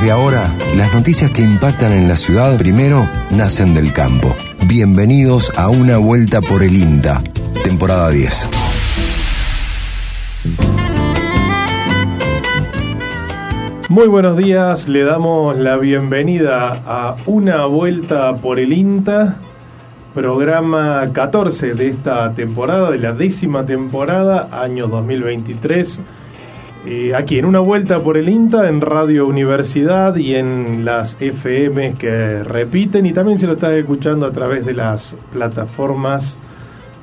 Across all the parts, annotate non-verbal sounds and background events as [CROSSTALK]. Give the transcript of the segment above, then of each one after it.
Desde ahora, las noticias que impactan en la ciudad primero nacen del campo. Bienvenidos a una vuelta por el INTA, temporada 10. Muy buenos días, le damos la bienvenida a Una Vuelta por el INTA, programa 14 de esta temporada, de la décima temporada, año 2023. Eh, aquí en Una Vuelta por el INTA, en Radio Universidad y en las FM que repiten, y también se lo está escuchando a través de las plataformas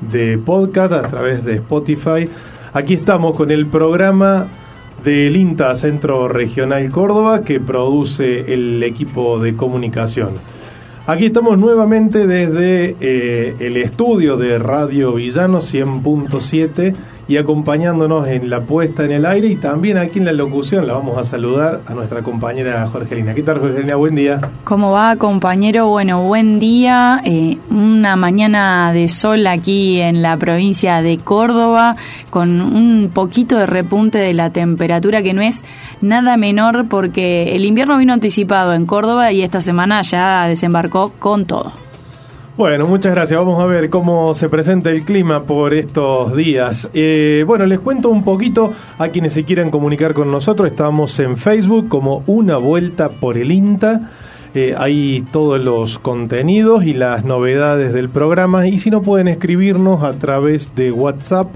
de podcast, a través de Spotify. Aquí estamos con el programa del INTA Centro Regional Córdoba que produce el equipo de comunicación. Aquí estamos nuevamente desde eh, el estudio de Radio Villano 100.7 y acompañándonos en la puesta en el aire y también aquí en la locución la vamos a saludar a nuestra compañera Jorgelina. ¿Qué tal Jorgelina? Buen día. ¿Cómo va compañero? Bueno, buen día. Eh, una mañana de sol aquí en la provincia de Córdoba con un poquito de repunte de la temperatura que no es nada menor porque el invierno vino anticipado en Córdoba y esta semana ya desembarcó con todo. Bueno, muchas gracias. Vamos a ver cómo se presenta el clima por estos días. Eh, bueno, les cuento un poquito a quienes se quieran comunicar con nosotros. Estamos en Facebook como Una Vuelta por el INTA. Eh, hay todos los contenidos y las novedades del programa. Y si no, pueden escribirnos a través de WhatsApp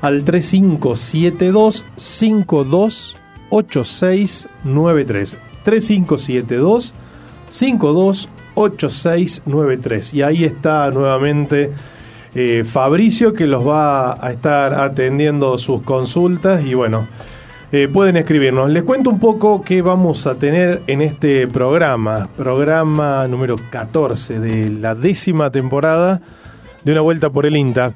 al 3572 528693. 3572 52 8693. Y ahí está nuevamente eh, Fabricio que los va a estar atendiendo sus consultas y bueno, eh, pueden escribirnos. Les cuento un poco qué vamos a tener en este programa, programa número 14 de la décima temporada de Una Vuelta por el INTA.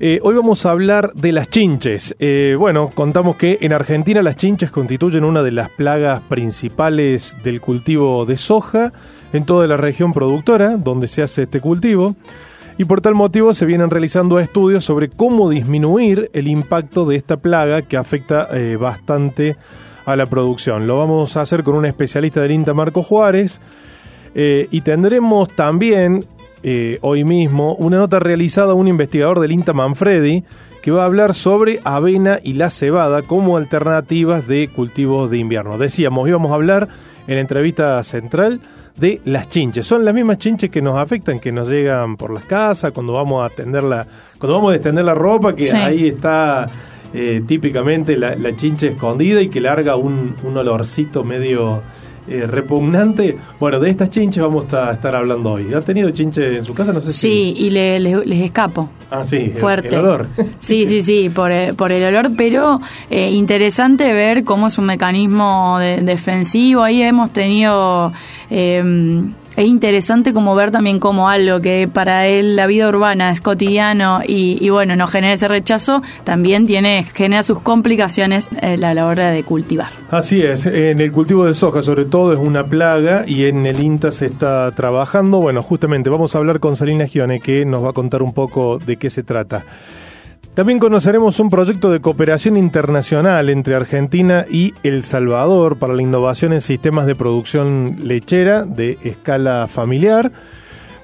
Eh, hoy vamos a hablar de las chinches. bueno, contamos que en Argentina las chinches constituyen una de las plagas principales del cultivo de soja en toda la región productora donde se hace este cultivo y por tal motivo se vienen realizando estudios sobre cómo disminuir el impacto de esta plaga que afecta eh, bastante a la producción. Lo vamos a hacer con un especialista del INTA, Marco Juárez, eh, y tendremos también eh, hoy mismo una nota realizada a un investigador del INTA, Manfredi, que va a hablar sobre avena y la cebada como alternativas de cultivos de invierno. Decíamos, íbamos a hablar en la entrevista central de las chinches. Son las mismas chinches que nos afectan, que nos llegan por las casas, cuando vamos a tender la, cuando vamos a extender la ropa, que ahí está eh, típicamente la, la, chinche escondida y que larga un, un olorcito medio eh, repugnante. Bueno, de estas chinches vamos a estar hablando hoy. ¿Ha tenido chinches en su casa? No sé sí, y les escapo. Ah, sí, fuerte. El, olor. Sí, sí, sí, por, el, por el olor, pero eh, interesante ver cómo es un mecanismo defensivo. Ahí hemos tenido eh, es interesante como ver también como algo que para él la vida urbana es cotidiano y, bueno, no genera ese rechazo, también tiene genera sus complicaciones a la hora de cultivar. Así es, en el cultivo de soja sobre todo es una plaga y en el INTA se está trabajando. Bueno, justamente vamos a hablar con Salina Gione que nos va a contar un poco de qué se trata. También conoceremos un proyecto de cooperación internacional entre Argentina y El Salvador para la innovación en sistemas de producción lechera de escala familiar.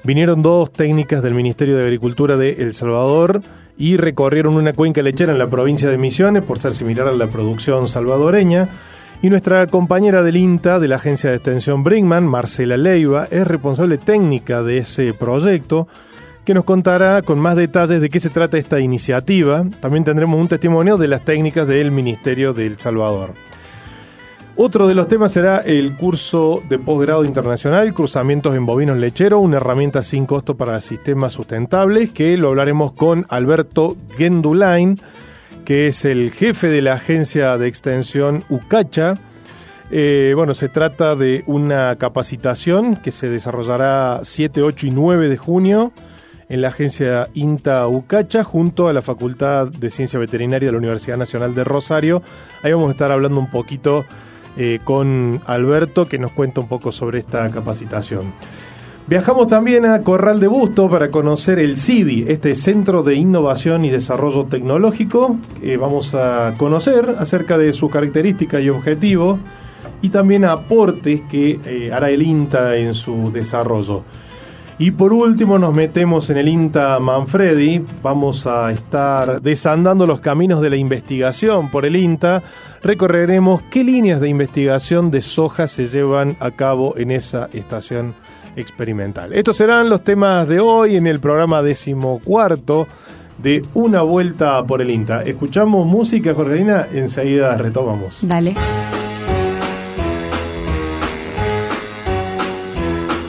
Vinieron dos técnicas del Ministerio de Agricultura de El Salvador y recorrieron una cuenca lechera en la provincia de Misiones por ser similar a la producción salvadoreña. Y nuestra compañera del INTA de la agencia de extensión Brinkman, Marcela Leiva, es responsable técnica de ese proyecto que nos contará con más detalles de qué se trata esta iniciativa. También tendremos un testimonio de las técnicas del Ministerio de El Salvador. Otro de los temas será el curso de posgrado internacional, Cruzamientos en Bovinos Lechero, una herramienta sin costo para sistemas sustentables, que lo hablaremos con Alberto Gendulain, que es el jefe de la agencia de extensión UCACHA. Eh, bueno, se trata de una capacitación que se desarrollará 7, 8 y 9 de junio en la agencia INTA UCACHA junto a la Facultad de Ciencia Veterinaria de la Universidad Nacional de Rosario. Ahí vamos a estar hablando un poquito eh, con Alberto que nos cuenta un poco sobre esta capacitación. Viajamos también a Corral de Busto para conocer el CIDI, este Centro de Innovación y Desarrollo Tecnológico. que vamos a conocer acerca de su característica y objetivo y también aportes que eh, hará el INTA en su desarrollo. Y por último nos metemos en el INTA Manfredi, vamos a estar desandando los caminos de la investigación por el INTA, recorreremos qué líneas de investigación de soja se llevan a cabo en esa estación experimental. Estos serán los temas de hoy en el programa decimocuarto de Una Vuelta por el INTA. Escuchamos música, Jorgelina, enseguida retomamos. Dale.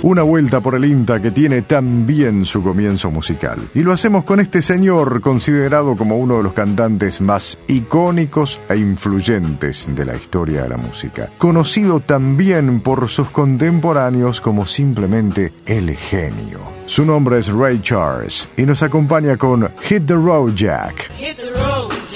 Una vuelta por el INTA que tiene también su comienzo musical. Y lo hacemos con este señor considerado como uno de los cantantes más icónicos e influyentes de la historia de la música. Conocido también por sus contemporáneos como simplemente el genio. Su nombre es Ray Charles y nos acompaña con Hit the Road Jack. Hit the road, Jack.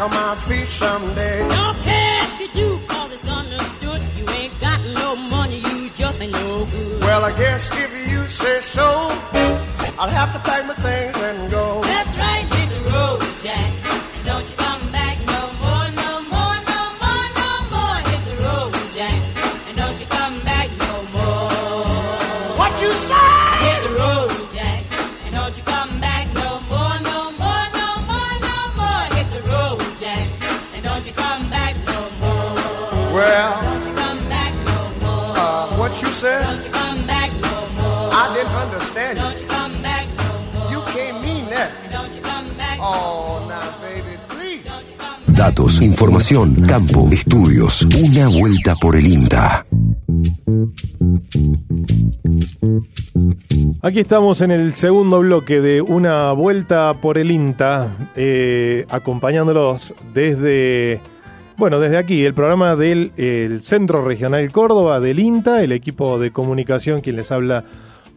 Back on my feet someday. Don't care if you do, cause it's understood. You ain't got no money, you just ain't no good. Well, I guess if you say so, I'll have to pack my Campo, estudios. Una vuelta por el INTA. Aquí estamos en el segundo bloque de una vuelta por el INTA, eh, acompañándolos desde, bueno, desde aquí, el programa del el Centro Regional Córdoba del INTA, el equipo de comunicación quien les habla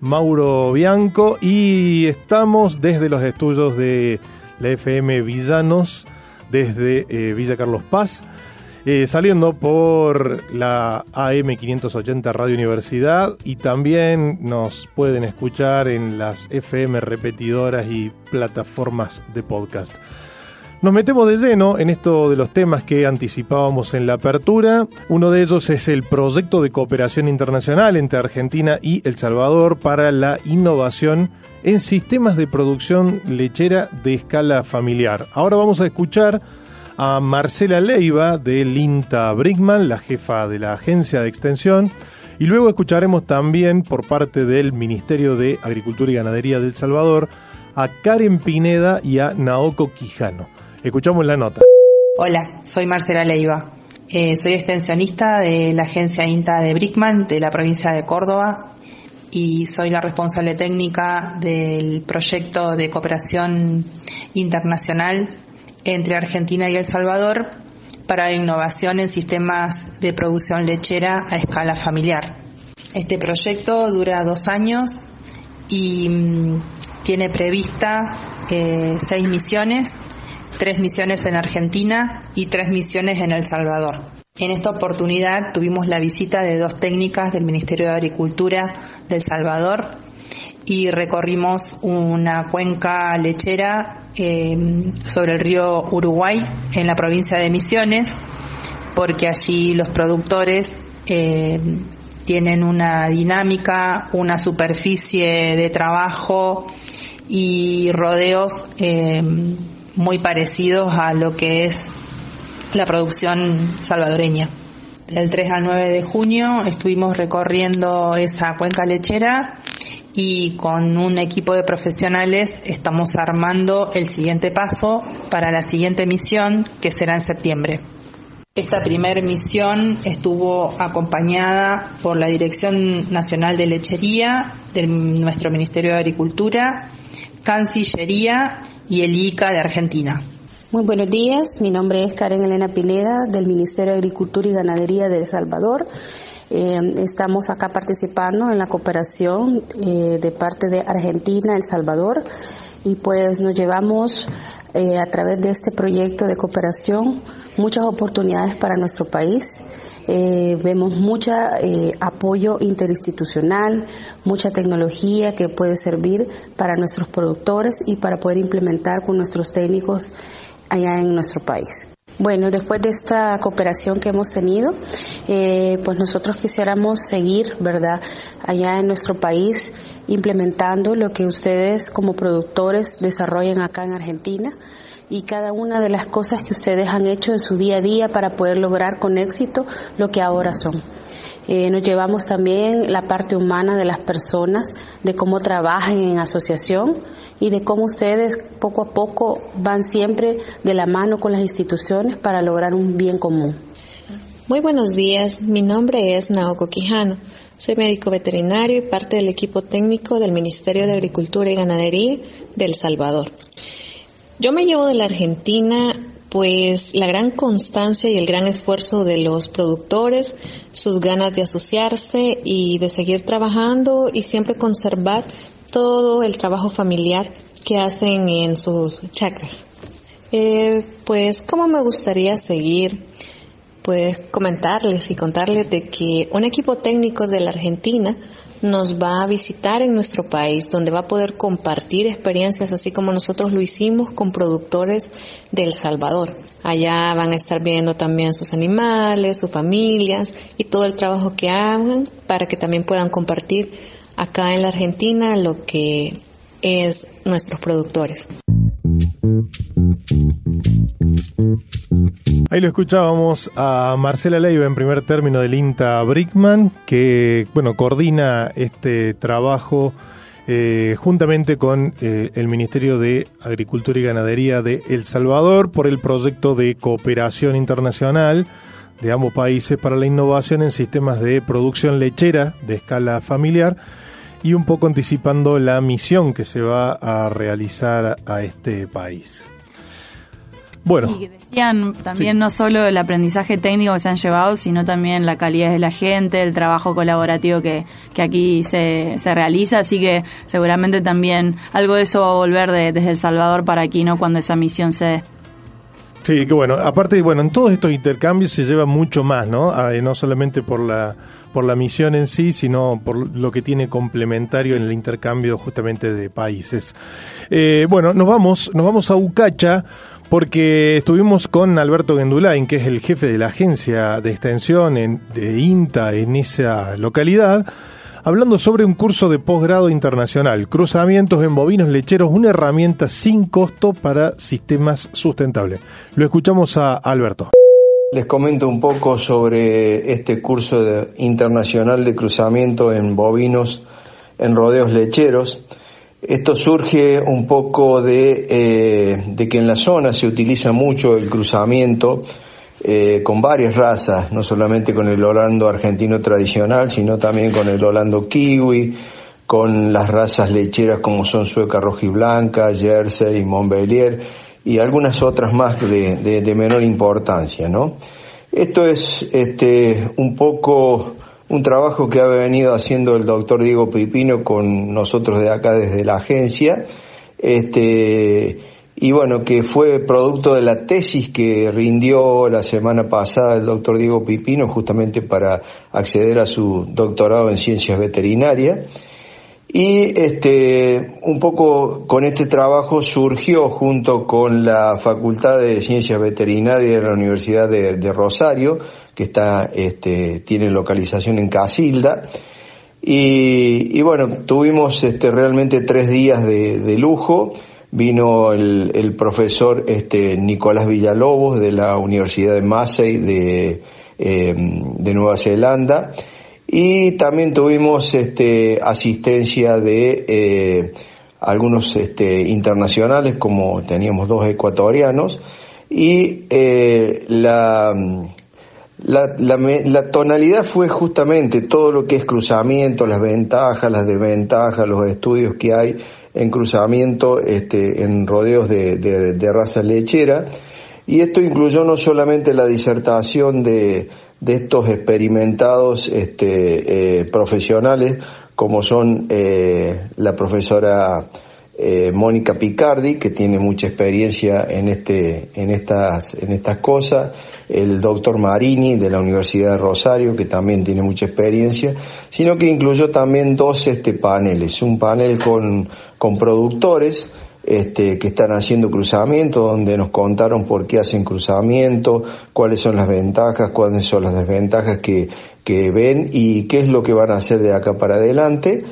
Mauro Bianco y estamos desde los estudios de la FM Villanos, desde eh, Villa Carlos Paz. Eh, saliendo por la AM 580 Radio Universidad y también nos pueden escuchar en las FM repetidoras y plataformas de podcast. Nos metemos de lleno en esto de los temas que anticipábamos en la apertura. Uno de ellos es el proyecto de cooperación internacional entre Argentina y El Salvador para la innovación en sistemas de producción lechera de escala familiar. Ahora vamos a escuchar a Marcela Leiva del INTA Brickman, la jefa de la agencia de extensión, y luego escucharemos también por parte del Ministerio de Agricultura y Ganadería del Salvador a Karen Pineda y a Naoko Quijano. Escuchamos la nota. Hola, soy Marcela Leiva. Eh, soy extensionista de la agencia INTA de Brickman de la provincia de Córdoba y soy la responsable técnica del proyecto de cooperación internacional entre Argentina y El Salvador para la innovación en sistemas de producción lechera a escala familiar. Este proyecto dura dos años y mm, tiene prevista eh, seis misiones, tres misiones en Argentina y tres misiones en El Salvador. En esta oportunidad tuvimos la visita de dos técnicas del Ministerio de Agricultura del Salvador y recorrimos una cuenca lechera eh, sobre el río Uruguay en la provincia de Misiones, porque allí los productores eh, tienen una dinámica, una superficie de trabajo y rodeos eh, muy parecidos a lo que es la producción salvadoreña Del 3 al 9 de junio estuvimos recorriendo esa cuenca lechera y con un equipo de profesionales estamos armando el siguiente paso para la siguiente misión que será en septiembre. Esta primera misión estuvo acompañada por la Dirección Nacional de Lechería de nuestro Ministerio de Agricultura, Cancillería y el ICA de Argentina. Muy buenos días, mi nombre es Karen Elena Pineda del Ministerio de Agricultura y Ganadería de El Salvador. Eh, estamos acá participando en la cooperación eh, de parte de Argentina, El Salvador, y pues nos llevamos eh, a través de este proyecto de cooperación muchas oportunidades para nuestro país. Vemos mucho apoyo interinstitucional, mucha tecnología que puede servir para nuestros productores y para poder implementar con nuestros técnicos allá en nuestro país. Bueno, después de esta cooperación que hemos tenido, eh, pues nosotros quisiéramos seguir, ¿verdad?, allá en nuestro país implementando lo que ustedes como productores desarrollan acá en Argentina y cada una de las cosas que ustedes han hecho en su día a día para poder lograr con éxito lo que ahora son. Eh, nos llevamos también la parte humana de las personas, de cómo trabajan en asociación, y de cómo ustedes poco a poco van siempre de la mano con las instituciones para lograr un bien común. Muy buenos días, mi nombre es Naoko Quijano. Soy médico veterinario y parte del equipo técnico del Ministerio de Agricultura y Ganadería de El Salvador. Yo me llevo de la Argentina pues la gran constancia y el gran esfuerzo de los productores, sus ganas de asociarse y de seguir trabajando y siempre conservar todo el trabajo familiar que hacen en sus chacras. Eh, pues como me gustaría seguir, pues comentarles y contarles de que un equipo técnico de la Argentina nos va a visitar en nuestro país, donde va a poder compartir experiencias así como nosotros lo hicimos con productores de El Salvador. Allá van a estar viendo también sus animales, sus familias y todo el trabajo que hagan para que también puedan compartir acá en la Argentina lo que es nuestros productores. Ahí lo escuchábamos a Marcela Leiva en primer término del INTA Brickman, que bueno coordina este trabajo eh, juntamente con eh, el Ministerio de Agricultura y Ganadería de El Salvador por el proyecto de cooperación internacional de ambos países para la innovación en sistemas de producción lechera de escala familiar y un poco anticipando la misión que se va a realizar a este país. Bueno. Y decían también no solo el aprendizaje técnico que se han llevado, sino también la calidad de la gente, el trabajo colaborativo que, que aquí se, se realiza, así que seguramente también algo de eso va a volver desde El Salvador para aquí, ¿no? Cuando esa misión se dé. Sí, que bueno, aparte, bueno, en todos estos intercambios se lleva mucho más, ¿no? Ah, no solamente por la por la misión en sí, sino por lo que tiene complementario en el intercambio justamente de países. Eh, bueno, nos vamos, nos vamos a Ucacha porque estuvimos con Alberto Gendulain, que es el jefe de la agencia de extensión de INTA en esa localidad, hablando sobre un curso de posgrado internacional, cruzamientos en bovinos lecheros, una herramienta sin costo para sistemas sustentables. Lo escuchamos a Alberto. Les comento un poco sobre este curso internacional de cruzamiento en bovinos en rodeos lecheros. Esto surge un poco de, eh, que en la zona se utiliza mucho el cruzamiento eh, con varias razas, no solamente con el holando argentino tradicional, sino también con el holando kiwi, con las razas lecheras como son sueca rojiblanca, jersey, montbellier y algunas otras más de, de, menor importancia, ¿no? Esto es este, un poco un trabajo que ha venido haciendo el doctor Diego Pipino con nosotros de acá desde la agencia, este, y bueno, que fue producto de la tesis que rindió la semana pasada el doctor Diego Pipino justamente para acceder a su doctorado en ciencias veterinarias. Y este, un poco con este trabajo surgió junto con la Facultad de Ciencias Veterinarias de la Universidad de, Rosario, que está, este, tiene localización en Casilda. Y, bueno, tuvimos este, realmente tres días de, lujo. Vino el, el, profesor este, Nicolás Villalobos de la Universidad de Massey de de Nueva Zelanda. Y también tuvimos este, asistencia de algunos este, internacionales como teníamos dos ecuatorianos. Y la la, la, tonalidad fue justamente todo lo que es cruzamiento, las ventajas, las desventajas, los estudios que hay en cruzamiento este, en rodeos de, de, raza lechera. Y esto incluyó no solamente la disertación de, de estos experimentados este, eh, profesionales, como son eh, la profesora eh, Mónica Picardi, que tiene mucha experiencia en, este, en, estas, en estas cosas, el doctor Marini de la Universidad de Rosario, que también tiene mucha experiencia, sino que incluyó también dos este, paneles, un panel con, con productores, este, que están haciendo cruzamiento, donde nos contaron por qué hacen cruzamiento, cuáles son las ventajas, cuáles son las desventajas que, que ven y qué es lo que van a hacer de acá para adelante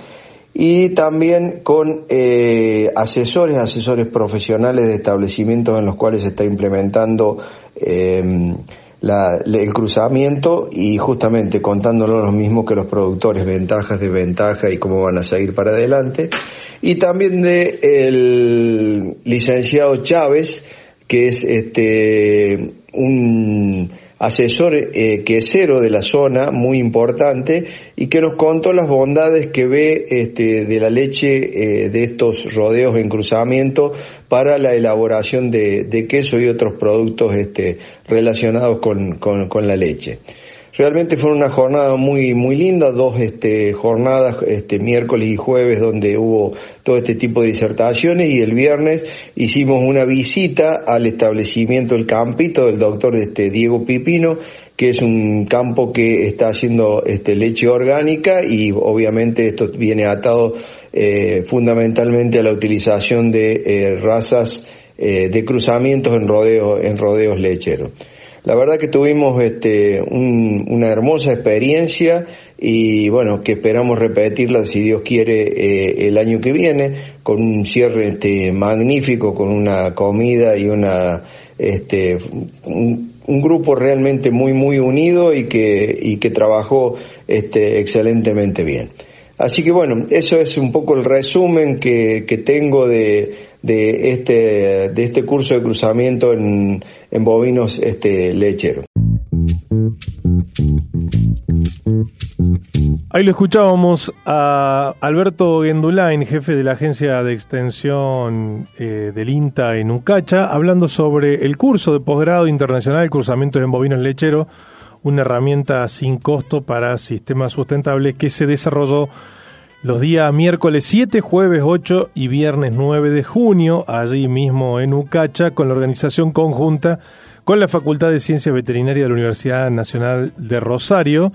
y también con eh, asesores, asesores profesionales de establecimientos en los cuales se está implementando eh, el cruzamiento y justamente contándolo lo mismo que los productores, ventajas, desventajas y cómo van a seguir para adelante. Y también de el licenciado Chávez, que es este un asesor eh, quesero de la zona, muy importante, y que nos contó las bondades que ve este, de la leche eh, de estos rodeos en cruzamiento para la elaboración de, queso y otros productos este, relacionados con, con la leche. Realmente fue una jornada muy muy linda, dos este, jornadas, este, miércoles y jueves, donde hubo todo este tipo de disertaciones y el viernes hicimos una visita al establecimiento El Campito del doctor este, Diego Pipino, que es un campo que está haciendo este, leche orgánica y obviamente esto viene atado eh, fundamentalmente a la utilización de eh, razas eh, de cruzamientos en, rodeo, en rodeos lecheros. La verdad que tuvimos este, una hermosa experiencia y bueno, que esperamos repetirla si Dios quiere eh, el año que viene con un cierre este, magnífico, con una comida y una este, un, grupo realmente muy muy unido y que, y que trabajó este, excelentemente bien. Así que bueno, eso es un poco el resumen que, que tengo de, de, este, de este curso de cruzamiento en, en bovinos este, lecheros. Ahí lo escuchábamos a Alberto Gendulain, jefe de la agencia de extensión eh, del INTA en Ucacha, hablando sobre el curso de posgrado internacional cruzamiento en bovinos lecheros, una herramienta sin costo para sistemas sustentables que se desarrolló los días miércoles 7, jueves 8 y viernes 9 de junio, allí mismo en Ucacha, con la organización conjunta con la Facultad de Ciencias Veterinarias de la Universidad Nacional de Rosario.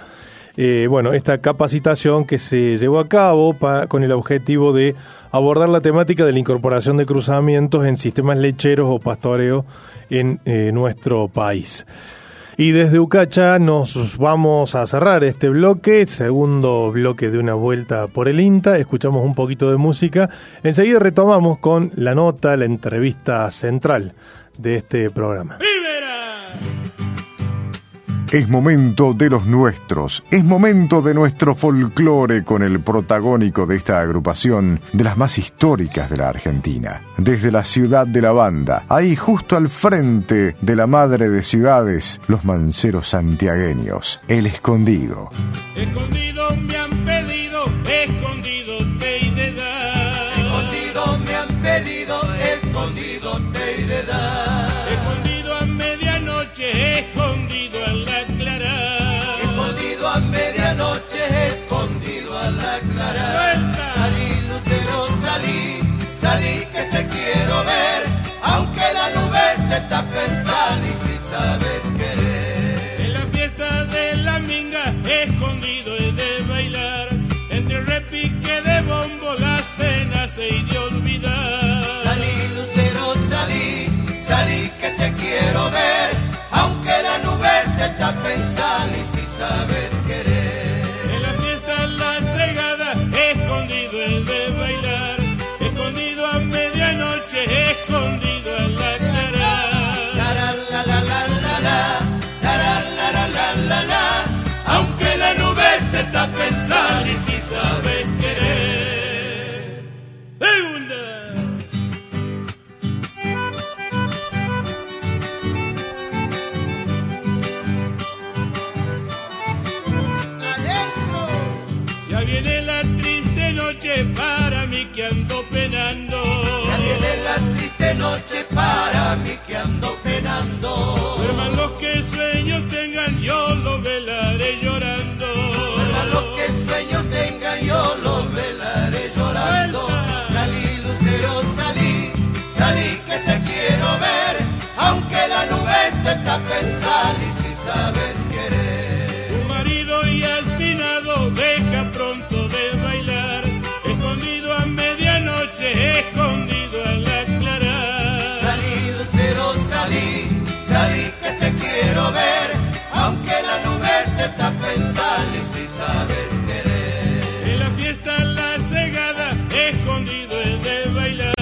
Eh, bueno, esta capacitación que se llevó a cabo con el objetivo de abordar la temática de la incorporación de cruzamientos en sistemas lecheros o pastoreo en eh, nuestro país. Y desde Ucacha nos vamos a cerrar este bloque, segundo bloque de una vuelta por el INTA. Escuchamos un poquito de música. Enseguida retomamos con la nota, la entrevista central de este programa. Es momento de los nuestros, es momento de nuestro folclore con el protagónico de esta agrupación de las más históricas de la Argentina. Desde la ciudad de la banda, ahí justo al frente de la madre de ciudades, los manceros santiagueños, el escondido. Escondido me han pedido, escondido te de dar. Escondido me han pedido, escondido te de dar. Escondido a medianoche, escondido el sal y si sabes querer. En la fiesta de la minga, escondido he de bailar, entre repique de bombo las penas he de olvidar. Salí, lucero, salí, salí que te quiero ver, aunque la nube te tape el y que ando penando. Ya viene la triste noche para mí que ando penando. Duerman los que sueños tengan, yo los velaré llorando. Duerman los que sueños tengan, yo los velaré llorando. Salí, lucero, salí, salí que te quiero ver. Aunque la nube te tape el sal quiero ver. Aunque la nube te tape el sal y si sabes querer. En la fiesta la cegada, escondido es de bailar.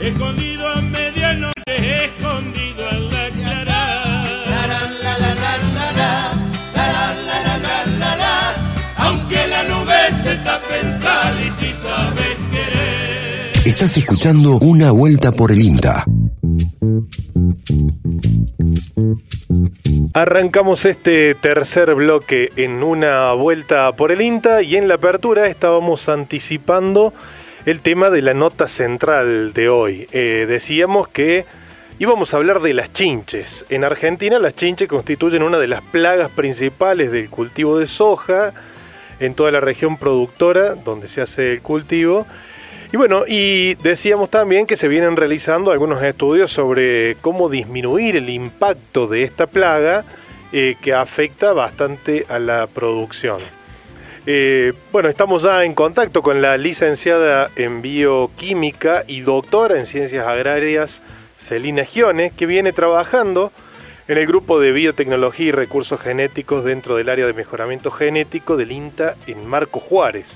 Escondido a medianoche, escondido al aclarar. La la la la la la la, la la la la la la. Aunque la nube te tape el sal y si sabes querer. Estás escuchando Una Vuelta por el INTA. Arrancamos este tercer bloque en una vuelta por el INTA y en la apertura estábamos anticipando el tema de la nota central de hoy. Eh, decíamos que íbamos a hablar de las chinches. En Argentina las chinches constituyen una de las plagas principales del cultivo de soja en toda la región productora donde se hace el cultivo. Y bueno, y decíamos también que se vienen realizando algunos estudios sobre cómo disminuir el impacto de esta plaga eh, que afecta bastante a la producción. Eh, bueno, estamos ya en contacto con la licenciada en bioquímica y doctora en ciencias agrarias, Celina Gione, que viene trabajando en el grupo de biotecnología y recursos genéticos dentro del área de mejoramiento genético del INTA en Marco Juárez.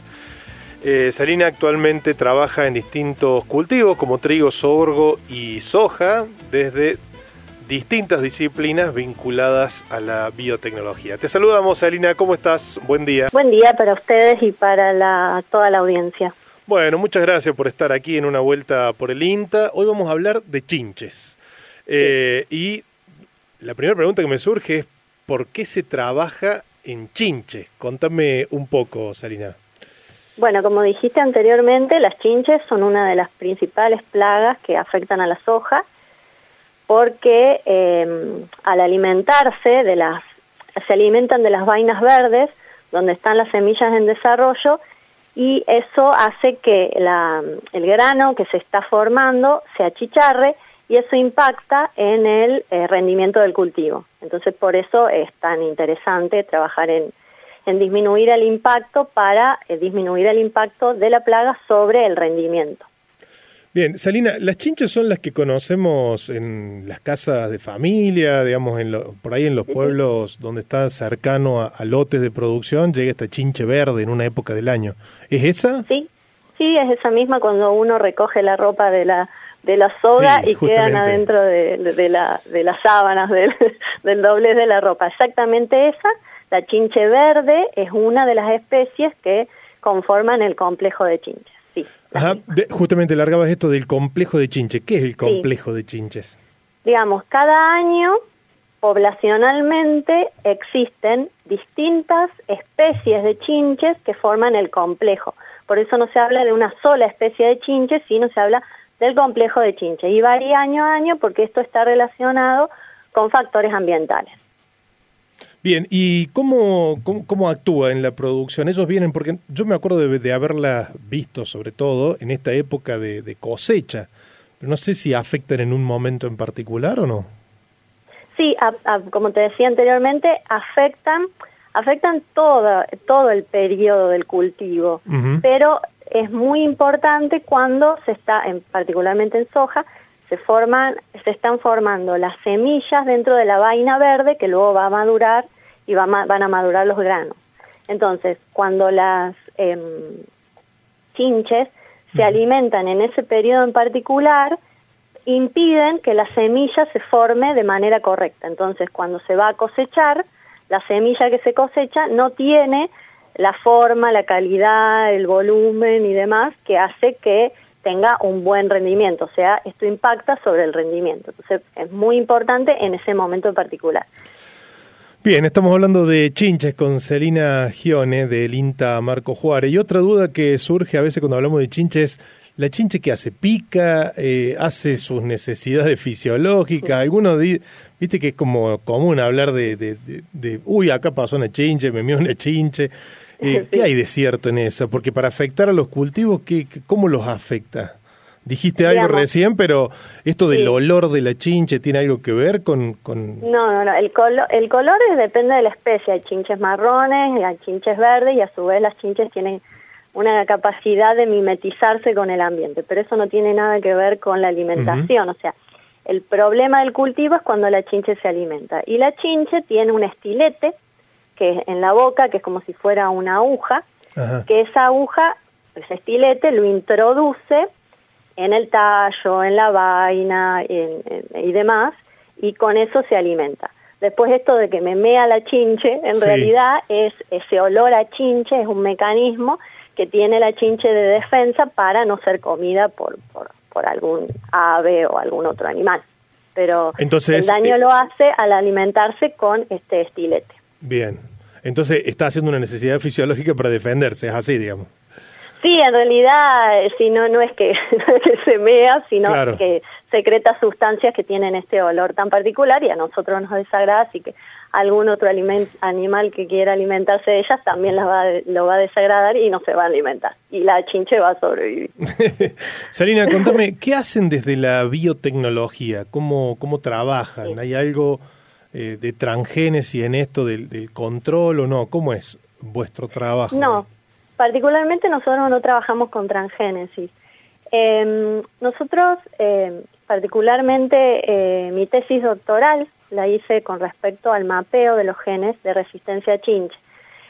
Eh, Salina actualmente trabaja en distintos cultivos como trigo, sorgo y soja desde distintas disciplinas vinculadas a la biotecnología. Te saludamos, Salina, ¿cómo estás? Buen día. Buen día para ustedes y para la, toda la audiencia. Bueno, muchas gracias por estar aquí en una vuelta por el INTA. Hoy vamos a hablar de chinches. Eh, y la primera pregunta que me surge es, ¿por qué se trabaja en chinches? Contame un poco, Salina. Bueno, como dijiste anteriormente, las chinches son una de las principales plagas que afectan a la soja porque eh, al alimentarse de las, se alimentan de las vainas verdes donde están las semillas en desarrollo y eso hace que el grano que se está formando se achicharre y eso impacta en el eh, rendimiento del cultivo. Entonces por eso es tan interesante trabajar en, en disminuir el impacto para eh, disminuir el impacto de la plaga sobre el rendimiento. Bien, Salina, las chinches son las que conocemos en las casas de familia, digamos, en lo, por ahí en los pueblos donde está cercano a, a, lotes de producción, llega esta chinche verde en una época del año. ¿Es esa? Sí, sí, es esa misma cuando uno recoge la ropa de la de la soga Sí, y quedan adentro de, de- de la, de las sábanas del, [LAUGHS] del doblez de la ropa. Exactamente esa, la chinche verde es una de las especies que conforman el complejo de chinches. Sí, Ajá, de- justamente largabas esto del complejo de chinche. ¿Qué es el complejo de chinches? digamos, cada año poblacionalmente existen distintas especies de chinches que forman el complejo. Por eso no se habla de una sola especie de chinches, sino se habla del complejo de chinches. Y varía año a año porque esto está relacionado con factores ambientales. Bien, ¿y cómo, cómo, cómo actúa en la producción? Ellos vienen, porque yo me acuerdo de, de haberlas visto, sobre todo en esta época de, de cosecha, pero no sé si afectan en un momento en particular o no. Sí, a- a- como te decía anteriormente, afectan, afectan todo, todo el periodo del cultivo, pero es muy importante cuando se está, en, particularmente en soja, se forman, se están formando las semillas dentro de la vaina verde que luego va a madurar y va van a madurar los granos. Entonces, cuando las em, chinches se alimentan en ese periodo en particular, impiden que la semilla se forme de manera correcta. Entonces, cuando se va a cosechar, la semilla que se cosecha no tiene la forma, la calidad, el volumen y demás que hace que tenga un buen rendimiento. O sea, esto impacta sobre el rendimiento. Entonces, es muy importante en ese momento en particular. Bien, estamos hablando de chinches con Celina Gione del INTA Marco Juárez. Y otra duda que surge a veces cuando hablamos de chinches, ¿la chinche que hace? ¿Pica? Eh, ¿Hace sus necesidades fisiológicas? Algunos di- viste que es como común hablar de, de, de- de, uy, acá pasó una chinche, me mió una chinche. [LAUGHS] Eh, ¿Qué hay de cierto en eso? Porque para afectar a los cultivos, ¿qué, ¿cómo los afecta? Dijiste algo Digamos. recién, pero esto del Sí. olor de la chinche tiene algo que ver con... con... No, no, no. El, colo- el color es- depende de la especie. Hay chinches marrones, hay chinches verdes y a su vez las chinches tienen una capacidad de mimetizarse con el ambiente, pero eso no tiene nada que ver con la alimentación. O sea, el problema del cultivo es cuando la chinche se alimenta. Y la chinche tiene un estilete que es en la boca, que es como si fuera una aguja, Ajá. que esa aguja, ese estilete, lo introduce en el tallo, en la vaina en- en- y demás, y con eso se alimenta. Después esto de que me mea la chinche, en Sí. realidad es ese olor a chinche, es un mecanismo que tiene la chinche de defensa para no ser comida por, por, por algún ave o algún otro animal. Pero Entonces, el daño eh, lo hace al alimentarse con este estilete. Bien. Entonces está haciendo una necesidad fisiológica para defenderse, es así, digamos. Sí, en realidad, eh, si no, no es que, que [LAUGHS] se mea, sino Claro. que secreta sustancias que tienen este olor tan particular y a nosotros nos desagrada, así que algún otro animal que quiera alimentarse de ellas también las va, lo va a desagradar y no se va a alimentar. Y la chinche va a sobrevivir. [LAUGHS] Salina, contame, ¿qué hacen desde la biotecnología? ¿Cómo, cómo trabajan? ¿Hay algo eh, de transgénesis en esto del, del control o no? ¿Cómo es vuestro trabajo? No, particularmente nosotros no trabajamos con transgénesis. Eh, nosotros, eh, particularmente, eh, mi tesis doctoral la hice con respecto al mapeo de los genes de resistencia a chinche.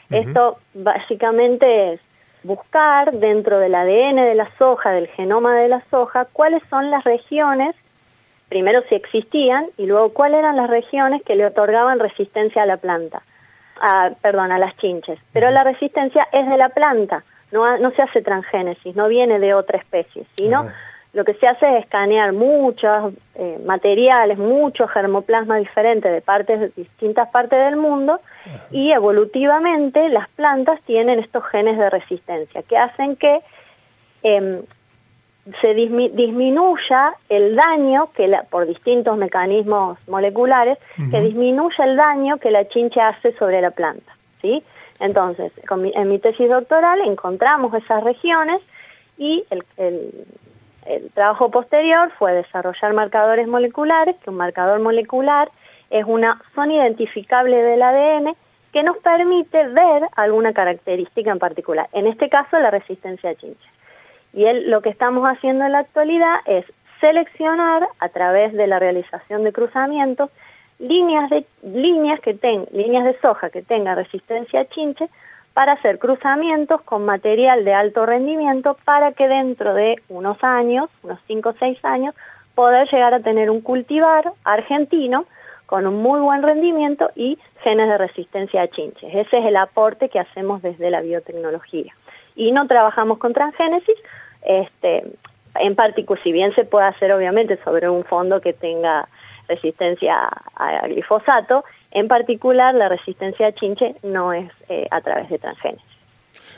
Esto básicamente es buscar dentro del ADN de la soja, del genoma de la soja, cuáles son las regiones, primero si existían, y luego cuáles eran las regiones que le otorgaban resistencia a la planta a, perdón, a las chinches. Pero la resistencia es de la planta, no, se hace transgénesis, no viene de otra especie, sino lo que se hace es escanear muchos eh, materiales, muchos germoplasma diferentes de partes, de distintas partes del mundo y evolutivamente las plantas tienen estos genes de resistencia que hacen que em, se dismi- disminuya el daño que la- por distintos mecanismos moleculares que disminuya el daño que la chincha hace sobre la planta, ¿sí? Entonces, con mi- en mi tesis doctoral encontramos esas regiones y el, el- el trabajo posterior fue desarrollar marcadores moleculares, que un marcador molecular es una zona identificable del ADN que nos permite ver alguna característica en particular, en este caso la resistencia a chincha. Y él, lo que estamos haciendo en la actualidad es seleccionar a través de la realización de cruzamientos líneas de líneas que líneas de soja que tengan resistencia a chinche para hacer cruzamientos con material de alto rendimiento para que dentro de unos años, unos 5 o 6 años, poder llegar a tener un cultivar argentino con un muy buen rendimiento y genes de resistencia a chinches. Ese es el aporte que hacemos desde la biotecnología. Y no trabajamos con transgénesis, este, en particular, si bien se puede hacer obviamente sobre un fondo que tenga resistencia a glifosato, en particular la resistencia a chinche no es eh, a través de transgénesis.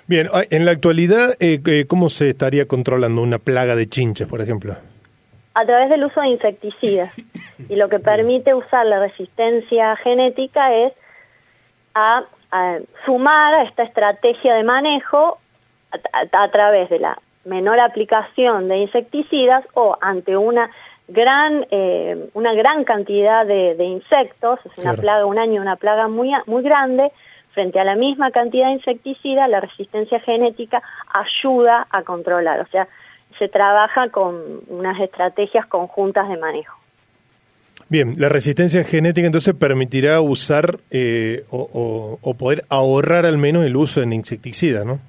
Bien, ah, en la actualidad, eh, eh, ¿cómo se estaría controlando una plaga de chinches, por ejemplo? a través del uso de insecticidas. [LAUGHS] Y lo que permite usar la resistencia genética es a, a sumar a esta estrategia de manejo a, a- a través de la menor aplicación de insecticidas o ante una gran eh, una gran cantidad de, de insectos, es una Claro. plaga, un año una plaga muy, muy grande, frente a la misma cantidad de insecticida, la resistencia genética ayuda a controlar. O sea, se trabaja con unas estrategias conjuntas de manejo. Bien, la resistencia genética entonces permitirá usar eh, o, o- o poder ahorrar al menos el uso de insecticidas, ¿no?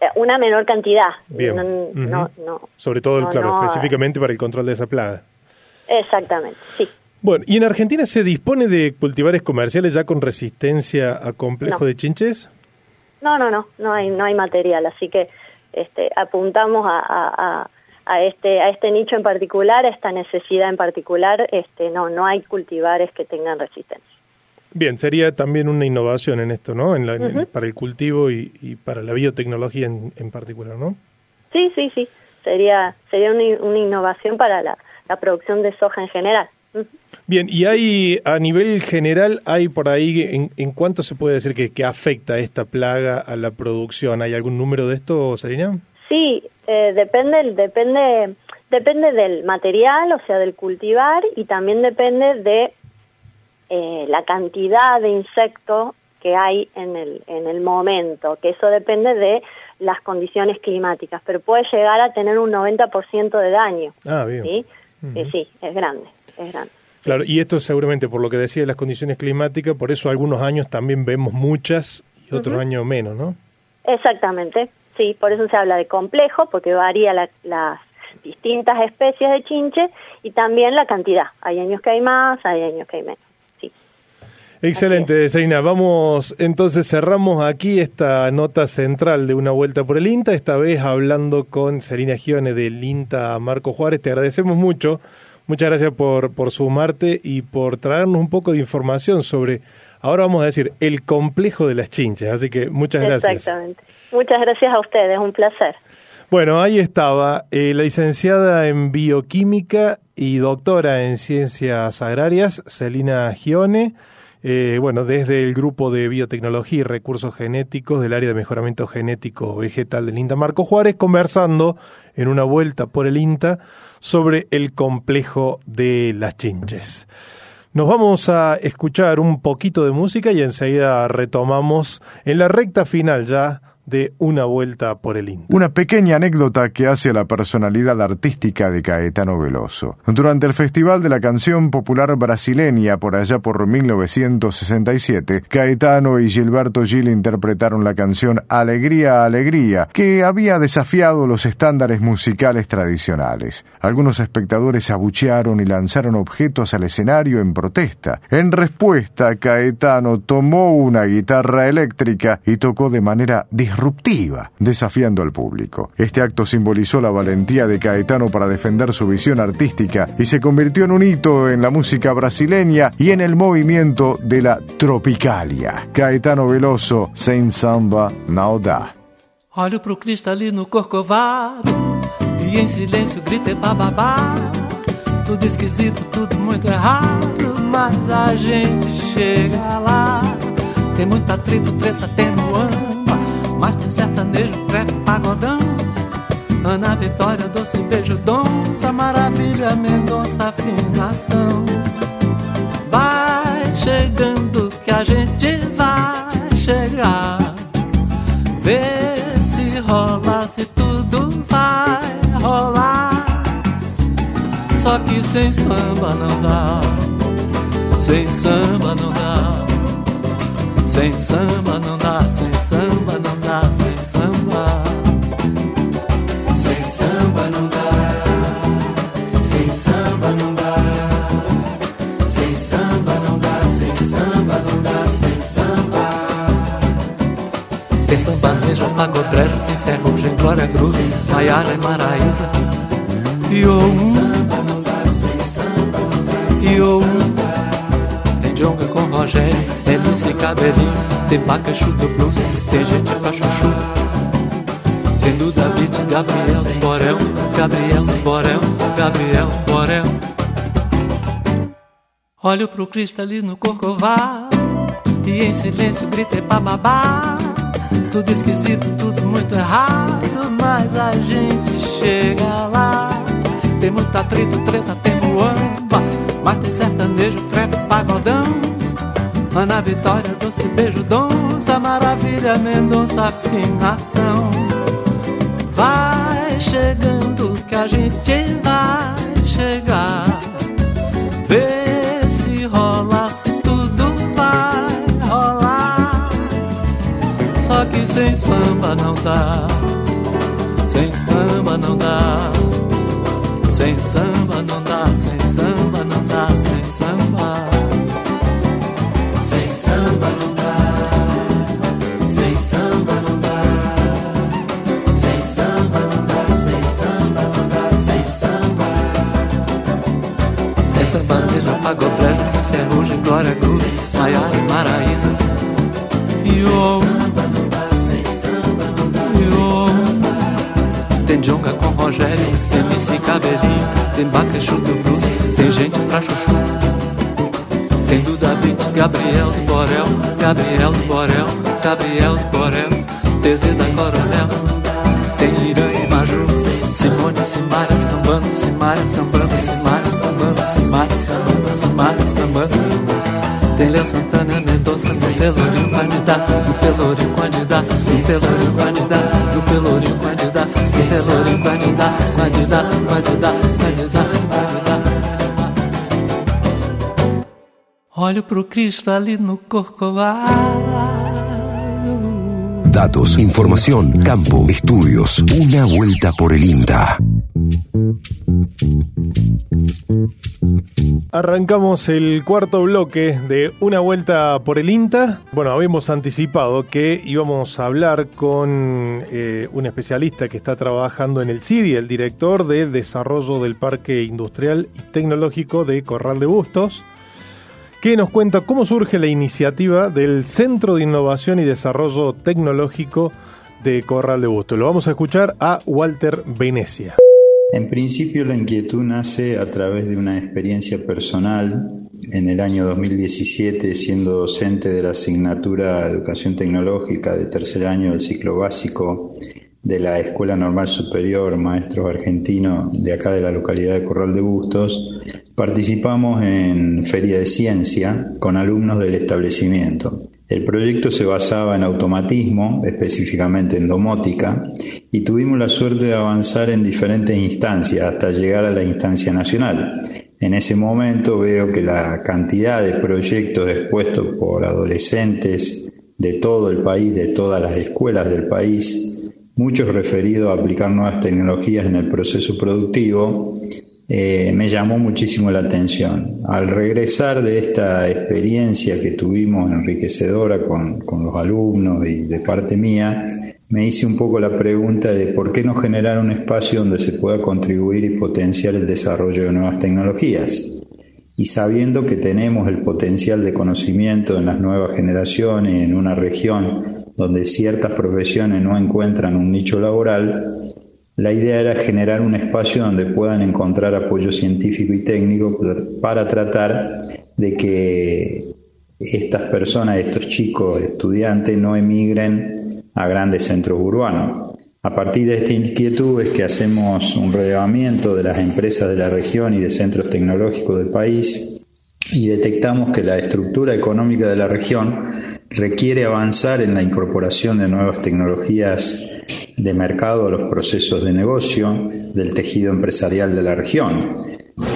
Eh, Una menor cantidad. Bien. No, no. Sobre todo, No, claro, específicamente para el control de esa plaga. Exactamente, sí. Bueno, ¿y en Argentina se dispone de cultivares comerciales ya con resistencia a complejo No. de chinches? No, no, no, no hay, no hay material, así que este, apuntamos a, a- a- a este, a este nicho en particular, a esta necesidad en particular, este, no, no hay cultivares que tengan resistencia. Bien, sería también una innovación en esto, ¿no? En la, en- para el cultivo y, y para la biotecnología en, en particular, ¿no? Sí, sí, sí. Sería, sería una, una innovación para la, la producción de soja en general. Bien, y hay, a nivel general, hay por ahí, ¿en, en cuánto se puede decir que, que afecta esta plaga a la producción? ¿Hay algún número de esto, Sarina? Sí, eh, depende, depende, depende del material, o sea, del cultivar, y también depende de eh, la cantidad de insectos que hay en el, en el momento, que eso depende de las condiciones climáticas, pero puede llegar a tener un 90% de daño. Ah, bien. ¿sí? Eh, sí, es grande, es grande. Claro, y esto seguramente por lo que decía de las condiciones climáticas, por eso algunos años también vemos muchas y otros años menos, ¿no? Exactamente, sí, por eso se habla de complejo, porque varía la- las distintas especies de chinche y también la cantidad. Hay años que hay más, hay años que hay menos. Excelente, Sarina. Vamos, entonces cerramos aquí esta nota central de una vuelta por el INTA, esta vez hablando con Sarina Gione del INTA Marco Juárez. Te agradecemos mucho. Muchas gracias por, por sumarte y por traernos un poco de información sobre, ahora vamos a decir, el complejo de las chinches. Así que muchas gracias. Exactamente. Muchas gracias a ustedes, un placer. Bueno, ahí estaba eh, la licenciada en bioquímica y doctora en ciencias agrarias, Celina Gione. Eh, bueno, desde el grupo de biotecnología y recursos genéticos del área de mejoramiento genético vegetal del INTA Marco Juárez, conversando en una vuelta por el INTA sobre el complejo de las chinches. Nos vamos a escuchar un poquito de música y enseguida retomamos en la recta final ya de una vuelta por el INTA. Una pequeña anécdota que hace a la personalidad artística de Caetano Veloso. Durante el Festival de la Canción Popular Brasileña por allá por 1967, Caetano y Gilberto Gil interpretaron la canción Alegría, Alegría, que había desafiado los estándares musicales tradicionales. Algunos espectadores abuchearon y lanzaron objetos al escenario en protesta. En respuesta, Caetano tomó una guitarra eléctrica y tocó de manera disruptiva, desafiando al público. Este acto simbolizó la valentía de Caetano para defender su visión artística y se convirtió en un hito en la música brasileña y en el movimiento de la tropicalia. Caetano Veloso, sem samba não dá. Olho pro Cristo ali no Corcovado E em silêncio gritei bababá Tudo esquisito, tudo muito errado Mas a gente chega lá Tem muita atrito, treta, tem sertanejo, trap, pagodão Ana Vitória, doce beijo, donça Maravilha, Mendonça, afinação Vai chegando que a gente vai chegar Vê se rola, se tudo vai rolar. Só que sem samba não dá. Sem samba não dá. Sem samba não dá. Sem samba não dá. Sem samba. Sem samba não dá. Sem samba não dá. Sem samba não dá. Sem samba não dá. Sem samba. Tem sambanejo, pagodrejo, tem ferrugem, glória groove, Maiara e Maraísa. E o e o Tem Jonga com Rogério, tem Lucy Cabelinho, tem Pacachu do Blues, tem gente pra chuchu. Tem Duda Beat, Gabriel, Borel, Gabriel, Borel, Gabriel, Borel. Olho pro Cristo ali no Corcovado E em silêncio gritei bababá Tudo esquisito, tudo muito errado Mas a gente chega lá Tem muito atrito, treta, tem muamba Mas tem sertanejo, pagodão Ana Vitória, doce beijo, donça Maravilha, Mendonça, afinação Vai chegando que a gente vai chegar Vê se rola, tudo vai rolar. Só que sem samba não dá. Sem samba não dá. Sem samba não dá. Sem Rogério, MC Cabelinho, tem Bacachu do Blues, tem gente pra chuchu. Tem Duda Beat, Gabriel do Borel, Gabriel do Borel, Gabriel do Borel, da Coronel, tem Irã e Maju, Simone, Simaria, sambando, Simaria, sambando, Simaria, sambando, Simaria, sambando, Simaria, sambando. Tem Léo Santana, Mendonça, no Pelourinho candidato, no Pelourinho candidato, no Pelourinho candidato, candidato. Olho pro Cristo ali Corcovado. Datos, información, campo, estudios. Una vuelta por el INTA. Arrancamos el cuarto bloque de Una Vuelta por el INTA. Bueno, habíamos anticipado que íbamos a hablar con eh, un especialista que está trabajando en el CIDI, el director de Desarrollo del Parque Industrial y Tecnológico de Corral de Bustos, que nos cuenta cómo surge la iniciativa del Centro de Innovación y Desarrollo Tecnológico de Corral de Bustos. Lo vamos a escuchar a Walter Venecia. En principio la inquietud nace a través de una experiencia personal. En el año 2017, siendo docente de la asignatura Educación Tecnológica de tercer año del ciclo básico de la Escuela Normal Superior Maestros Argentinos de acá de la localidad de Corral de Bustos, participamos en Feria de Ciencia con alumnos del establecimiento. El proyecto se basaba en automatismo, específicamente en domótica, y tuvimos la suerte de avanzar en diferentes instancias hasta llegar a la instancia nacional. En ese momento veo que la cantidad de proyectos expuestos por adolescentes de todo el país, de todas las escuelas del país, muchos referidos a aplicar nuevas tecnologías en el proceso productivo, eh, me llamó muchísimo la atención. Al regresar de esta experiencia que tuvimos enriquecedora con, con, los alumnos y de parte mía, me hice un poco la pregunta de por qué no generar un espacio donde se pueda contribuir y potenciar el desarrollo de nuevas tecnologías. Y sabiendo que tenemos el potencial de conocimiento en las nuevas generaciones en una región donde ciertas profesiones no encuentran un nicho laboral, la idea era generar un espacio donde puedan encontrar apoyo científico y técnico para tratar de que estas personas, estos chicos estudiantes, no emigren a grandes centros urbanos. A partir de esta inquietud es que hacemos un relevamiento de las empresas de la región y de centros tecnológicos del país y detectamos que la estructura económica de la región requiere avanzar en la incorporación de nuevas tecnologías de mercado a los procesos de negocio del tejido empresarial de la región.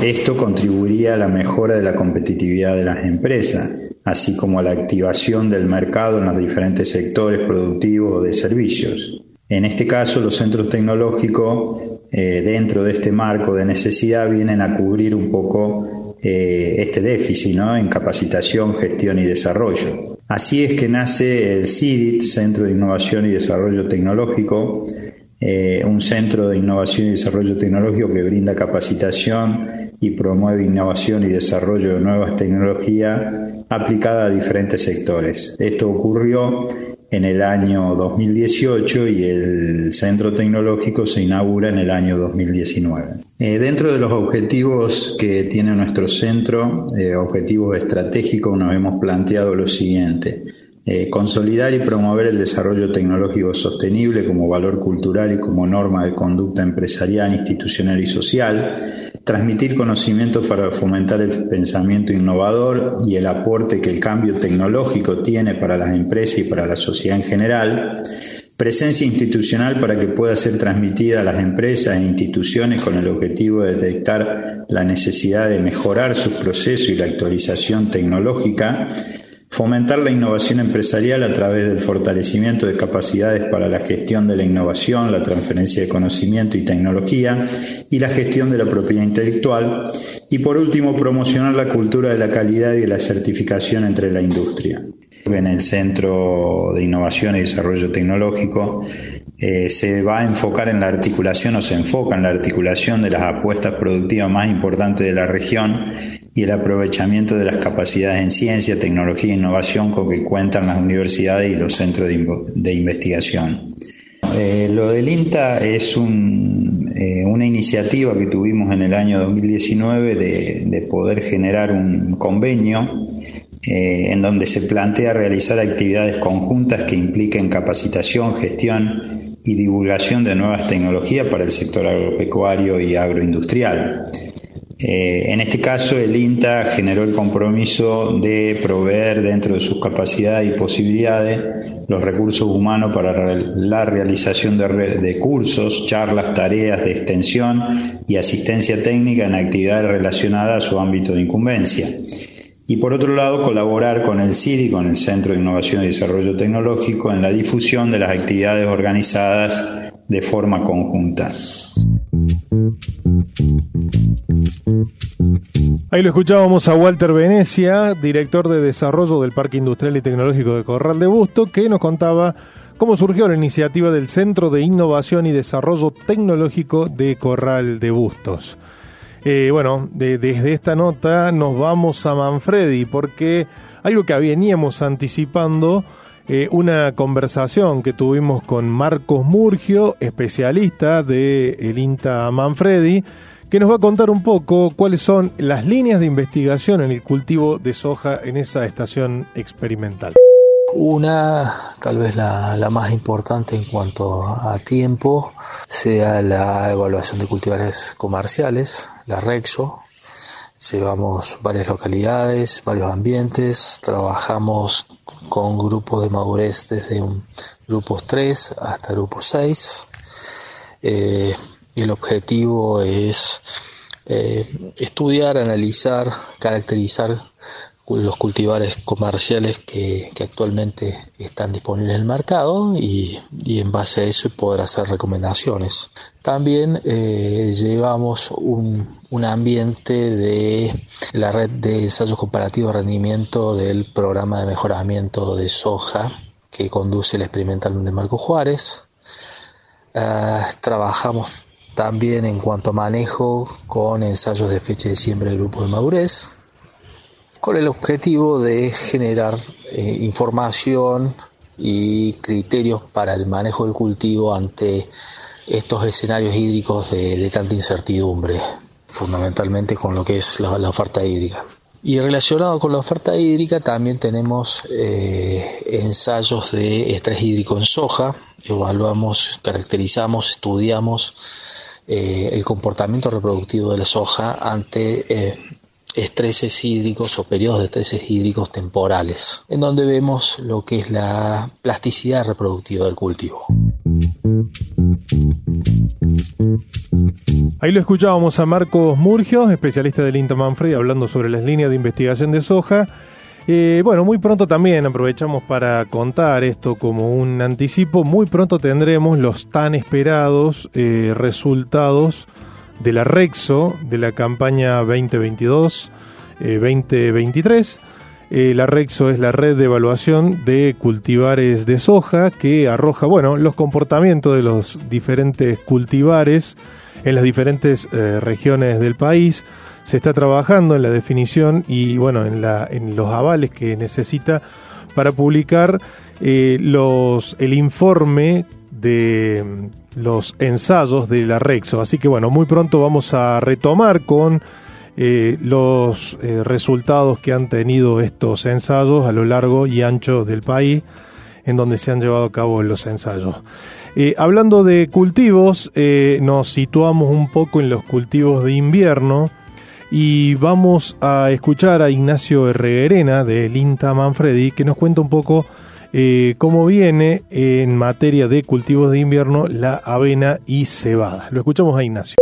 Esto contribuiría a la mejora de la competitividad de las empresas, así como a la activación del mercado en los diferentes sectores productivos o de servicios. En este caso, los centros tecnológicos, eh, dentro de este marco de necesidad, vienen a cubrir un poco eh, este déficit ¿no? en capacitación, gestión y desarrollo. Así es que nace el CIDIT, Centro de Innovación y Desarrollo Tecnológico, eh, un centro de innovación y desarrollo tecnológico que brinda capacitación y promueve innovación y desarrollo de nuevas tecnologías aplicada a diferentes sectores. Esto ocurrió en el año 2018 y el centro tecnológico se inaugura en el año 2019. Eh, dentro de los objetivos que tiene nuestro centro, eh, objetivos estratégicos, nos hemos planteado lo siguiente. Eh, consolidar y promover el desarrollo tecnológico sostenible como valor cultural y como norma de conducta empresarial, institucional y social, transmitir conocimientos para fomentar el pensamiento innovador y el aporte que el cambio tecnológico tiene para las empresas y para la sociedad en general, presencia institucional para que pueda ser transmitida a las empresas e instituciones con el objetivo de detectar la necesidad de mejorar sus procesos y la actualización tecnológica, Fomentar la innovación empresarial a través del fortalecimiento de capacidades para la gestión de la innovación, la transferencia de conocimiento y tecnología y la gestión de la propiedad intelectual. Y por último, promocionar la cultura de la calidad y de la certificación entre la industria. En el Centro de Innovación y Desarrollo Tecnológico eh, se va a enfocar en la articulación o se enfoca en la articulación de las apuestas productivas más importantes de la región y el aprovechamiento de las capacidades en ciencia, tecnología e innovación con que cuentan las universidades y los centros de, investigación. Eh, lo del INTA es eh, una iniciativa que tuvimos en el año 2019 de, de poder generar un convenio eh, en donde se plantea realizar actividades conjuntas que impliquen capacitación, gestión y divulgación de nuevas tecnologías para el sector agropecuario y agroindustrial. Eh, en este caso, el INTA generó el compromiso de proveer dentro de sus capacidades y posibilidades los recursos humanos para la realización de, de, cursos, charlas, tareas de extensión y asistencia técnica en actividades relacionadas a su ámbito de incumbencia. Y por otro lado, colaborar con el CIDI, con el Centro de Innovación y Desarrollo Tecnológico, en la difusión de las actividades organizadas de forma conjunta. Ahí lo escuchábamos a Walter Venecia, director de desarrollo del Parque Industrial y Tecnológico de Corral de Busto, que nos contaba cómo surgió la iniciativa del Centro de Innovación y Desarrollo Tecnológico de Corral de Bustos. Eh, bueno, de, desde esta nota nos vamos a Manfredi, porque algo que veníamos anticipando, eh, una conversación que tuvimos con Marcos Murgio, especialista del el INTA Manfredi, que nos va a contar un poco cuáles son las líneas de investigación en el cultivo de soja en esa estación experimental. Una, tal vez la, la, más importante en cuanto a tiempo, sea la evaluación de cultivares comerciales, la REXO. Llevamos varias localidades, varios ambientes, trabajamos con grupos de madurez desde un, grupos 3 hasta grupos 6. Eh, el objetivo es eh, estudiar, analizar, caracterizar los cultivares comerciales que, actualmente están disponibles en el mercado y, en base a eso poder hacer recomendaciones. También eh, llevamos un, ambiente de la red de ensayos comparativos de rendimiento del programa de mejoramiento de soja que conduce el experimental de Marco Juárez. Ah, trabajamos también en cuanto a manejo con ensayos de fecha de siembra del grupo de madurez, con el objetivo de generar eh, información y criterios para el manejo del cultivo ante estos escenarios hídricos de, tanta incertidumbre, fundamentalmente con lo que es la, oferta hídrica. Y relacionado con la oferta hídrica también tenemos eh, ensayos de estrés hídrico en soja, evaluamos, caracterizamos, estudiamos eh, el comportamiento reproductivo de la soja ante eh, estreses hídricos o periodos de estreses hídricos temporales, en donde vemos lo que es la plasticidad reproductiva del cultivo. Ahí lo escuchábamos a Marcos Murgio, especialista del INTA Manfred, hablando sobre las líneas de investigación de soja eh, bueno, muy pronto también aprovechamos para contar esto como un anticipo. Muy pronto tendremos los tan esperados eh, resultados de la Rexo de la campaña 2022-2023. Eh, la Rexo es la red de evaluación de cultivares de soja que arroja, bueno, los comportamientos de los diferentes cultivares en las diferentes regiones del país se está trabajando en la definición y bueno, en, la, en los avales que necesita para publicar eh, los, el informe de mm, los ensayos de la Rexo. Así que bueno, muy pronto vamos a retomar con eh, los eh, resultados que han tenido estos ensayos a lo largo y ancho del país en donde se han llevado a cabo los ensayos. hablando de cultivos, nos situamos un poco en los cultivos de invierno y vamos a escuchar a Ignacio Herreguerena de Linta Manfredi que nos cuenta un poco eh, cómo viene en materia de cultivos de invierno la avena y cebada. Lo escuchamos a Ignacio.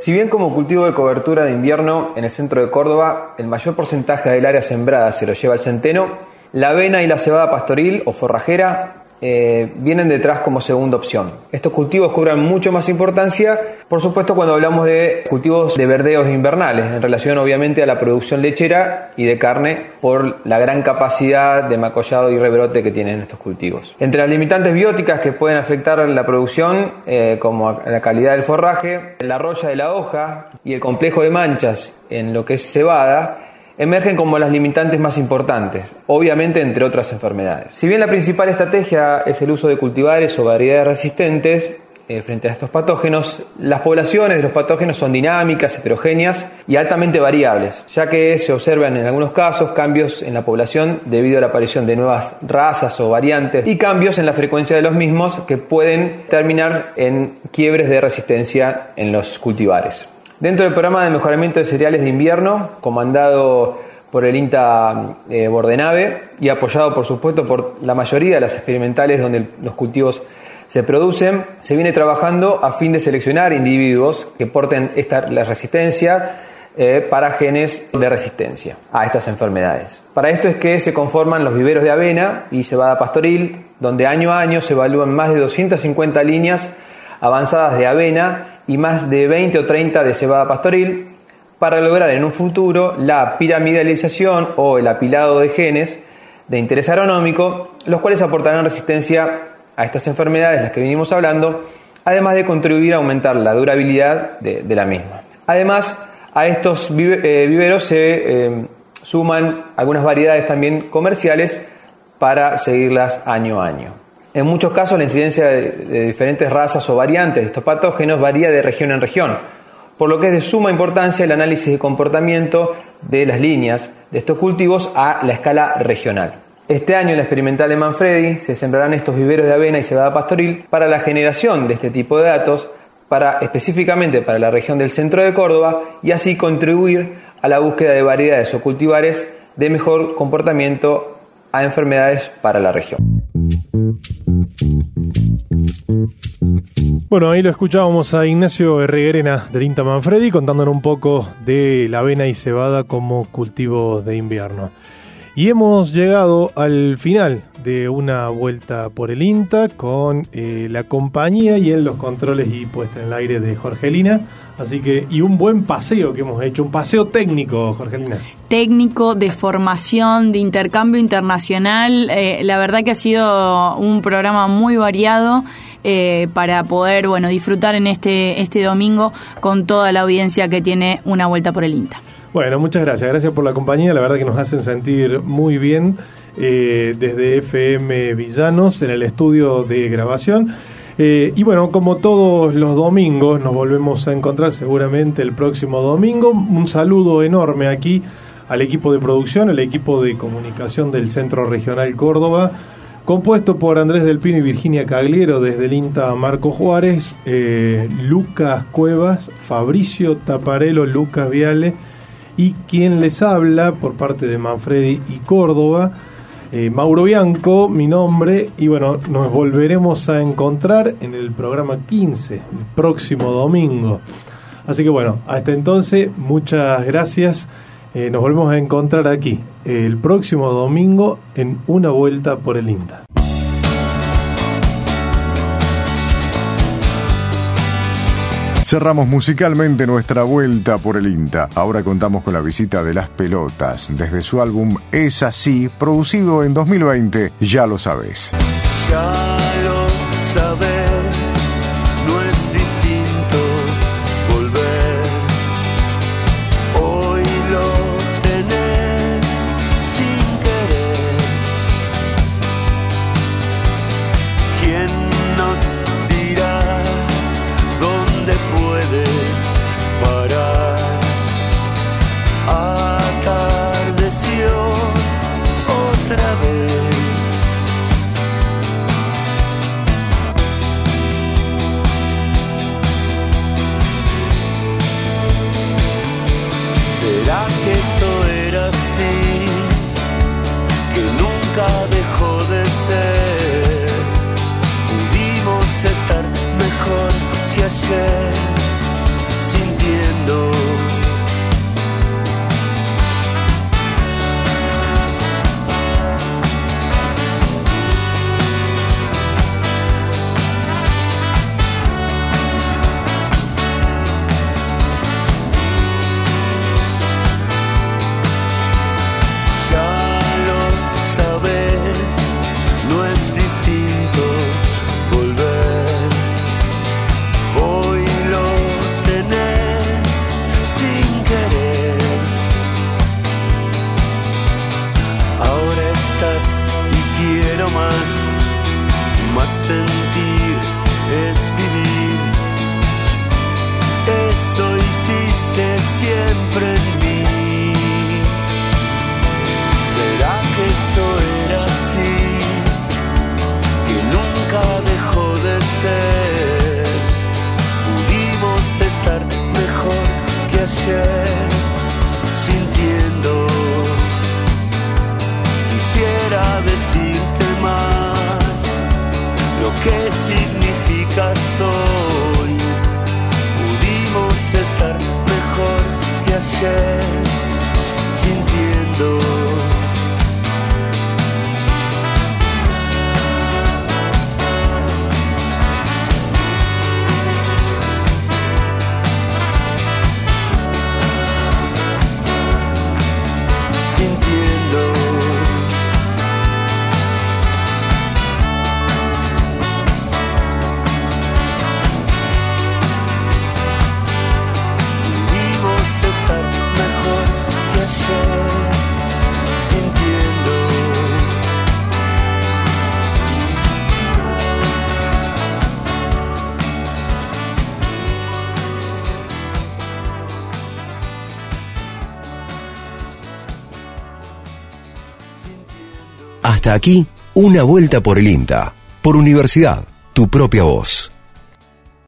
Si bien como cultivo de cobertura de invierno en el centro de Córdoba el mayor porcentaje del área sembrada se lo lleva el centeno, la avena y la cebada pastoril o forrajera eh, vienen detrás como segunda opción. Estos cultivos cobran mucho más importancia, por supuesto, cuando hablamos de cultivos de verdeos invernales, en relación obviamente a la producción lechera y de carne por la gran capacidad de macollado y rebrote que tienen estos cultivos. Entre las limitantes bióticas que pueden afectar la producción, eh, como la calidad del forraje, la roya de la hoja y el complejo de manchas en lo que es cebada, emergen como las limitantes más importantes, obviamente entre otras enfermedades. Si bien la principal estrategia es el uso de cultivares o variedades resistentes, eh, frente a estos patógenos, las poblaciones de los patógenos son dinámicas, heterogéneas y altamente variables, ya que se observan en algunos casos cambios en la población debido a la aparición de nuevas razas o variantes y cambios en la frecuencia de los mismos que pueden terminar en quiebres de resistencia en los cultivares. Dentro del programa de mejoramiento de cereales de invierno, comandado por el INTA eh, Bordenave y apoyado por supuesto por la mayoría de las experimentales donde los cultivos se producen, se viene trabajando a fin de seleccionar individuos que porten esta, la resistencia eh, para genes de resistencia a estas enfermedades. Para esto es que se conforman los viveros de avena y cebada pastoril, donde año a año se evalúan más de 250 líneas avanzadas de avena y más de 20 o 30 de cebada pastoril, para lograr en un futuro la piramidalización o el apilado de genes de interés agronómico, los cuales aportarán resistencia a estas enfermedades, las que venimos hablando, además de contribuir a aumentar la durabilidad de, la misma. Además, a estos eh, viveros se eh, suman algunas variedades también comerciales para seguirlas año a año. En muchos casos la incidencia de, diferentes razas o variantes de estos patógenos varía de región en región, por lo que es de suma importancia el análisis de comportamiento de las líneas de estos cultivos a la escala regional. Este año en la experimental de Manfredi se sembrarán estos viveros de avena y cebada pastoril para la generación de este tipo de datos, para, específicamente para la región del centro de Córdoba, y así contribuir a la búsqueda de variedades o cultivares de mejor comportamiento a enfermedades para la región. Bueno, ahí lo escuchábamos a Ignacio Herreguerena del INTA Manfredi contándonos un poco de la avena y cebada como cultivo de invierno. Y hemos llegado al final de una vuelta por el INTA con eh, la compañía y en los controles y puesta en el aire de Jorgelina. Así que, y un buen paseo que hemos hecho, un paseo técnico, Jorgelina. Técnico, de formación, de intercambio internacional. Eh, la verdad que ha sido un programa muy variado. Eh, para poder bueno disfrutar en este, este domingo con toda la audiencia que tiene una vuelta por el INTA. Bueno, muchas gracias. Gracias por la compañía. La verdad que nos hacen sentir muy bien eh, desde FM Villanos en el estudio de grabación. Eh, y bueno, como todos los domingos, nos volvemos a encontrar seguramente el próximo domingo. Un saludo enorme aquí al equipo de producción, al equipo de comunicación del Centro Regional Córdoba, compuesto por Andrés Del Pino y Virginia Cagliero desde el INTA Marco Juárez, eh, Lucas Cuevas, Fabricio Taparelo, Lucas Viale y quien les habla por parte de Manfredi y Córdoba, eh, Mauro Bianco, mi nombre, y bueno, nos volveremos a encontrar en el programa 15, el próximo domingo. Así que bueno, hasta entonces, muchas gracias. Eh, nos volvemos a encontrar aquí el próximo domingo en una vuelta por el INTA. Cerramos musicalmente nuestra vuelta por el INTA. Ahora contamos con la visita de Las Pelotas desde su álbum Es Así, producido en 2020, ya lo sabes. Ya lo sabes, listen. Hasta aquí, una vuelta por el INTA. Por universidad, tu propia voz.